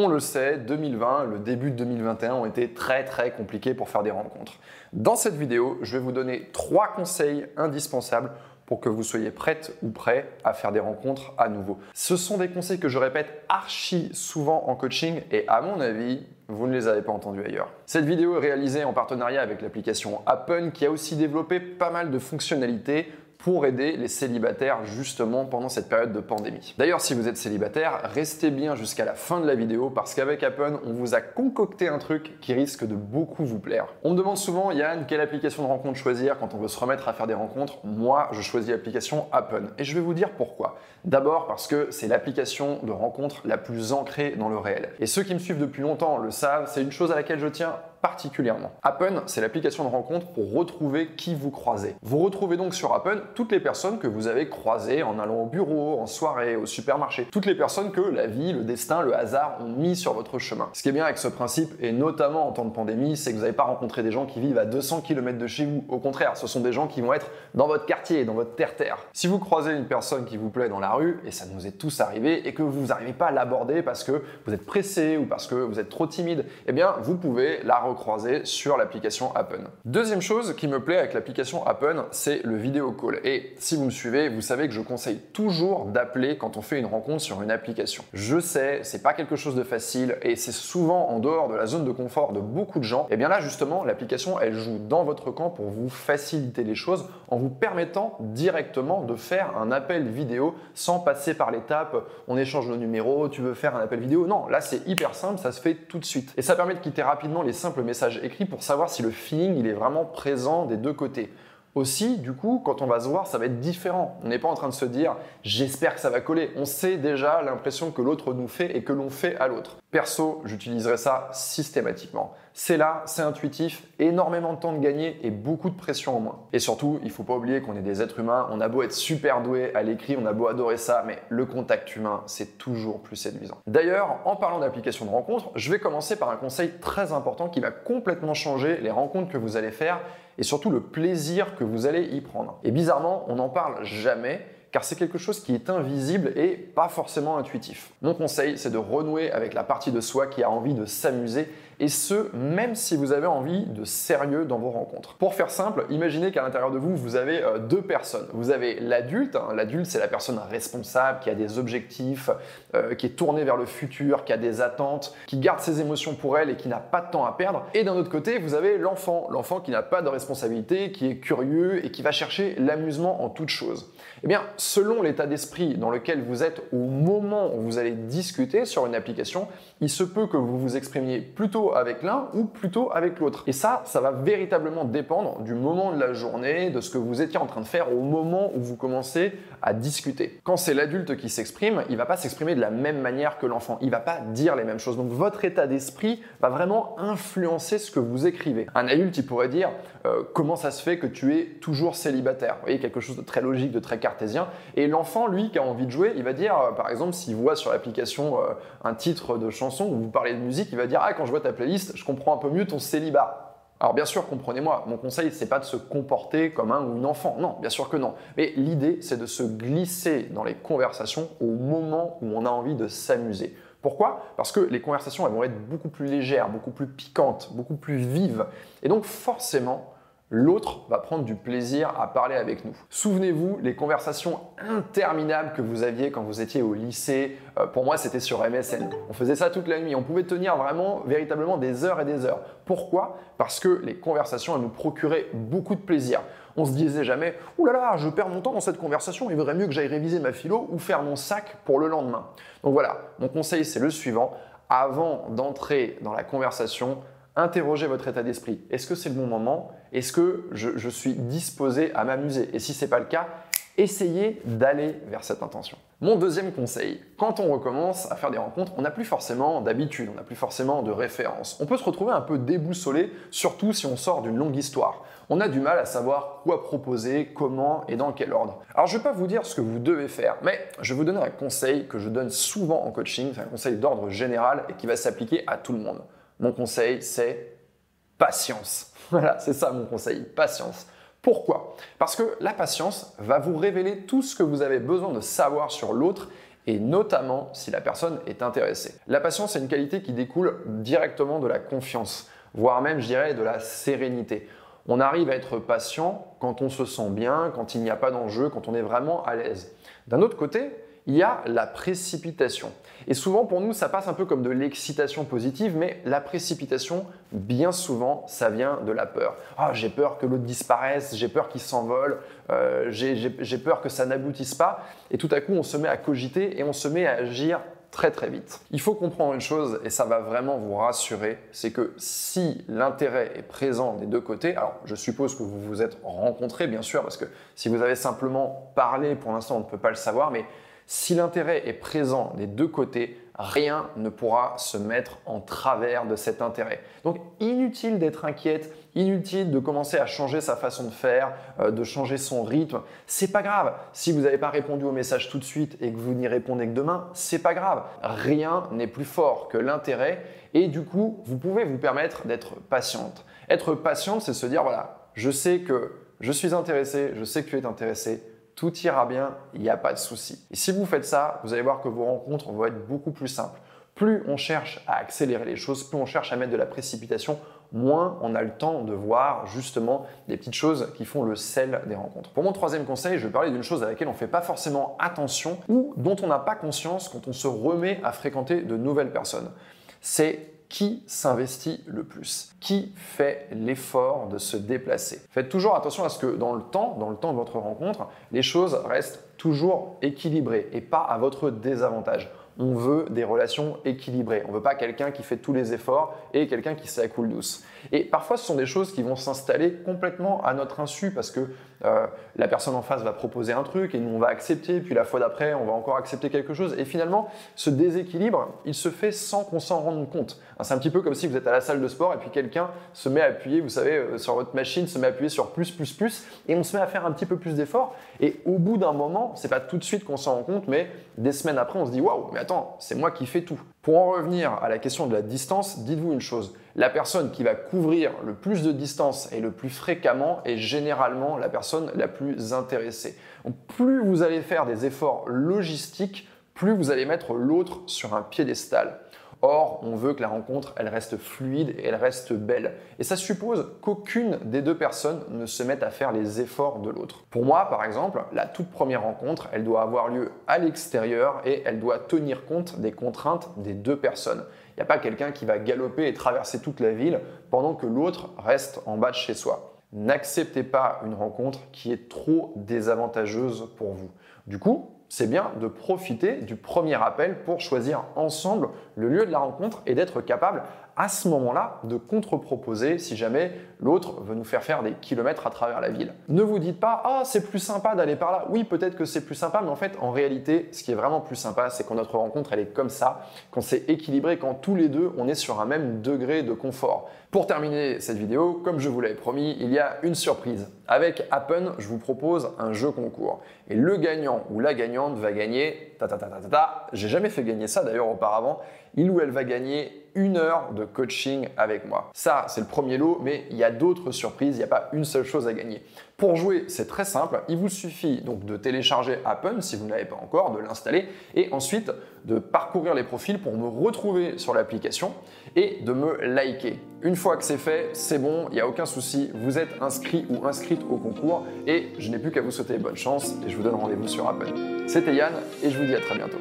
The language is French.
On le sait, 2020, le début de 2021 ont été très très compliqués pour faire des rencontres. Dans cette vidéo, je vais vous donner trois conseils indispensables pour que vous soyez prête ou prêt à faire des rencontres à nouveau. Ce sont des conseils que je répète archi souvent en coaching et à mon avis, vous ne les avez pas entendus ailleurs. Cette vidéo est réalisée en partenariat avec l'application Appen qui a aussi développé pas mal de fonctionnalités pour aider les célibataires justement pendant cette période de pandémie. D'ailleurs, si vous êtes célibataire, restez bien jusqu'à la fin de la vidéo parce qu'avec Appen, on vous a concocté un truc qui risque de beaucoup vous plaire. On me demande souvent, Yann, quelle application de rencontre choisir quand on veut se remettre à faire des rencontres? Moi, je choisis l'application Appen et je vais vous dire pourquoi. D'abord parce que c'est l'application de rencontre la plus ancrée dans le réel. Et ceux qui me suivent depuis longtemps le savent, c'est une chose à laquelle je tiens particulièrement. Appen, c'est l'application de rencontre pour retrouver qui vous croisez. Vous retrouvez donc sur Appen toutes les personnes que vous avez croisées en allant au bureau, en soirée, au supermarché, toutes les personnes que la vie, le destin, le hasard ont mis sur votre chemin. Ce qui est bien avec ce principe, et notamment en temps de pandémie, c'est que vous n'avez pas rencontré des gens qui vivent à 200 km de chez vous. Au contraire, ce sont des gens qui vont être dans votre quartier, dans votre terre-terre. Si vous croisez une personne qui vous plaît dans la rue, et ça nous est tous arrivé, et que vous n'arrivez pas à l'aborder parce que vous êtes pressé ou parce que vous êtes trop timide, eh bien, vous pouvez la recroiser sur l'application Appen. Deuxième chose qui me plaît avec l'application Appen, c'est le vidéo call. Et si vous me suivez, vous savez que je conseille toujours d'appeler quand on fait une rencontre sur une application. Je sais, c'est pas quelque chose de facile et c'est souvent en dehors de la zone de confort de beaucoup de gens. Et bien là, justement, l'application, elle joue dans votre camp pour vous faciliter les choses en vous permettant directement de faire un appel vidéo sans passer par l'étape on échange nos numéros, tu veux faire un appel vidéo. Non, là c'est hyper simple, ça se fait tout de suite. Et ça permet de quitter rapidement les simples messages écrits pour savoir si le feeling il est vraiment présent des deux côtés. Aussi, du coup, quand on va se voir, ça va être différent. On n'est pas en train de se dire j'espère que ça va coller. On sait déjà l'impression que l'autre nous fait et que l'on fait à l'autre. Perso, j'utiliserai ça systématiquement. C'est là, c'est intuitif, énormément de temps de gagner et beaucoup de pression en moins. Et surtout, il faut pas oublier qu'on est des êtres humains, on a beau être super doué à l'écrit, on a beau adorer ça, mais le contact humain, c'est toujours plus séduisant. D'ailleurs, en parlant d'application de rencontre, je vais commencer par un conseil très important qui va complètement changer les rencontres que vous allez faire et surtout le plaisir que vous allez y prendre. Et bizarrement, on n'en parle jamais car c'est quelque chose qui est invisible et pas forcément intuitif. Mon conseil, c'est de renouer avec la partie de soi qui a envie de s'amuser et ce, même si vous avez envie de sérieux dans vos rencontres. Pour faire simple, imaginez qu'à l'intérieur de vous, vous avez euh, deux personnes. Vous avez l'adulte, hein. l'adulte c'est la personne responsable, qui a des objectifs, euh, qui est tournée vers le futur, qui a des attentes, qui garde ses émotions pour elle et qui n'a pas de temps à perdre. Et d'un autre côté, vous avez l'enfant, l'enfant qui n'a pas de responsabilité, qui est curieux et qui va chercher l'amusement en toute chose. Eh bien, selon l'état d'esprit dans lequel vous êtes au moment où vous allez discuter sur une application, il se peut que vous vous exprimiez plutôt avec l'un ou plutôt avec l'autre. Et ça, ça va véritablement dépendre du moment de la journée, de ce que vous étiez en train de faire au moment où vous commencez à discuter. Quand c'est l'adulte qui s'exprime, il va pas s'exprimer de la même manière que l'enfant. Il va pas dire les mêmes choses. Donc votre état d'esprit va vraiment influencer ce que vous écrivez. Un adulte, il pourrait dire euh, comment ça se fait que tu es toujours célibataire? Vous voyez, quelque chose de très logique, de très cartésien. Et l'enfant, lui, qui a envie de jouer, il va dire, euh, par exemple, s'il voit sur l'application euh, un titre de chanson où vous parlez de musique, il va dire ah quand je vois ta je comprends un peu mieux ton célibat. Alors bien sûr, comprenez-moi, mon conseil, c'est pas de se comporter comme un ou une enfant. Non, bien sûr que non. Mais l'idée, c'est de se glisser dans les conversations au moment où on a envie de s'amuser. Pourquoi? Parce que les conversations, elles vont être beaucoup plus légères, beaucoup plus piquantes, beaucoup plus vives. Et donc forcément, l'autre va prendre du plaisir à parler avec nous. Souvenez-vous les conversations interminables que vous aviez quand vous étiez au lycée. Euh, pour moi, c'était sur MSN. On faisait ça toute la nuit. On pouvait tenir vraiment, véritablement des heures et des heures. Pourquoi? Parce que les conversations, elles nous procuraient beaucoup de plaisir. On se disait jamais, ouh là là, je perds mon temps dans cette conversation, il vaudrait mieux que j'aille réviser ma philo ou faire mon sac pour le lendemain. Donc voilà, mon conseil c'est le suivant. Avant d'entrer dans la conversation, interrogez votre état d'esprit. Est-ce que c'est le bon moment? Est-ce que je, suis disposé à m'amuser? Et si ce n'est pas le cas, essayez d'aller vers cette intention. Mon deuxième conseil, quand on recommence à faire des rencontres, on n'a plus forcément d'habitude, on n'a plus forcément de référence. On peut se retrouver un peu déboussolé, surtout si on sort d'une longue histoire. On a du mal à savoir quoi proposer, comment et dans quel ordre. Alors je ne vais pas vous dire ce que vous devez faire, mais je vais vous donner un conseil que je donne souvent en coaching, c'est un conseil d'ordre général et qui va s'appliquer à tout le monde. Mon conseil, c'est patience. Voilà, c'est ça mon conseil, patience. Pourquoi? Parce que la patience va vous révéler tout ce que vous avez besoin de savoir sur l'autre et notamment si la personne est intéressée. La patience est une qualité qui découle directement de la confiance, voire même, je dirais, de la sérénité. On arrive à être patient quand on se sent bien, quand il n'y a pas d'enjeu, quand on est vraiment à l'aise. D'un autre côté, il y a la précipitation. Et souvent pour nous, ça passe un peu comme de l'excitation positive, mais la précipitation, bien souvent, ça vient de la peur. Ah, j'ai peur que l'autre disparaisse, j'ai peur qu'il s'envole, euh, j'ai peur que ça n'aboutisse pas. Et tout à coup, on se met à cogiter et on se met à agir très très vite. Il faut comprendre une chose, et ça va vraiment vous rassurer, c'est que si l'intérêt est présent des deux côtés, alors je suppose que vous vous êtes rencontrés bien sûr, parce que si vous avez simplement parlé, pour l'instant on ne peut pas le savoir, mais si l'intérêt est présent des deux côtés, rien ne pourra se mettre en travers de cet intérêt. Donc inutile d'être inquiète, inutile de commencer à changer sa façon de faire, euh, de changer son rythme. C'est pas grave. Si vous n'avez pas répondu au message tout de suite et que vous n'y répondez que demain, c'est pas grave. Rien n'est plus fort que l'intérêt et du coup, vous pouvez vous permettre d'être patiente. Être patiente, c'est se dire voilà, je sais que je suis intéressé, je sais que tu es intéressé, tout ira bien, il n'y a pas de souci. Et si vous faites ça, vous allez voir que vos rencontres vont être beaucoup plus simples. Plus on cherche à accélérer les choses, plus on cherche à mettre de la précipitation, moins on a le temps de voir justement des petites choses qui font le sel des rencontres. Pour mon troisième conseil, je vais parler d'une chose à laquelle on ne fait pas forcément attention ou dont on n'a pas conscience quand on se remet à fréquenter de nouvelles personnes. C'est qui s'investit le plus Qui fait l'effort de se déplacer. Faites toujours attention à ce que dans le temps, dans le temps de votre rencontre, les choses restent toujours équilibrées et pas à votre désavantage on veut des relations équilibrées. On ne veut pas quelqu'un qui fait tous les efforts et quelqu'un qui se la coule douce. Et parfois, ce sont des choses qui vont s'installer complètement à notre insu parce que euh, la personne en face va proposer un truc et nous on va accepter, puis la fois d'après on va encore accepter quelque chose. Et finalement, ce déséquilibre, il se fait sans qu'on s'en rende compte. C'est un petit peu comme si vous êtes à la salle de sport et puis quelqu'un se met à appuyer, vous savez, euh, sur votre machine, se met à appuyer sur plus, plus, plus, et on se met à faire un petit peu plus d'efforts. Et au bout d'un moment, c'est pas tout de suite qu'on s'en rend compte, mais des semaines après, on se dit waouh, mais c'est moi qui fais tout. Pour en revenir à la question de la distance, dites-vous une chose. La personne qui va couvrir le plus de distance et le plus fréquemment est généralement la personne la plus intéressée. plus vous allez faire des efforts logistiques, plus vous allez mettre l'autre sur un piédestal. Or, on veut que la rencontre, reste fluide et elle reste belle. Et ça suppose qu'aucune des deux personnes ne se mette à faire les efforts de l'autre. Pour moi, par exemple, la toute première rencontre, elle doit avoir lieu à l'extérieur et elle doit tenir compte des contraintes des deux personnes. Il n'y a pas quelqu'un qui va galoper et traverser toute la ville pendant que l'autre reste en bas de chez soi. N'acceptez pas une rencontre qui est trop désavantageuse pour vous. Du coup, c'est bien de profiter du premier appel pour choisir ensemble le lieu de la rencontre et d'être capable à ce moment-là de contre-proposer si jamais l'autre veut nous faire faire des kilomètres à travers la ville. Ne vous dites pas ah c'est plus sympa d'aller par là. Oui peut-être que c'est plus sympa, mais en fait en réalité ce qui est vraiment plus sympa c'est quand notre rencontre elle est comme ça, quand c'est équilibré, quand tous les deux on est sur un même degré de confort. Pour terminer cette vidéo, comme je vous l'avais promis, il y a une surprise. Avec Appen, je vous propose un jeu concours. Et le gagnant ou la gagnante va gagner, ta ta ta ta ta, ta j'ai jamais fait gagner ça d'ailleurs auparavant, il ou elle va gagner une heure de coaching avec moi. Ça, c'est le premier lot, mais il y a d'autres surprises, il n'y a pas une seule chose à gagner. Pour jouer, c'est très simple, il vous suffit donc de télécharger Appen si vous ne l'avez pas encore, de l'installer et ensuite de parcourir les profils pour me retrouver sur l'application et de me liker. Une fois que c'est fait, c'est bon, il n'y a aucun souci, vous êtes inscrit ou inscrite au concours et je n'ai plus qu'à vous souhaiter bonne chance et je vous donne rendez-vous sur Appen. C'était Yann et je vous dis à très bientôt.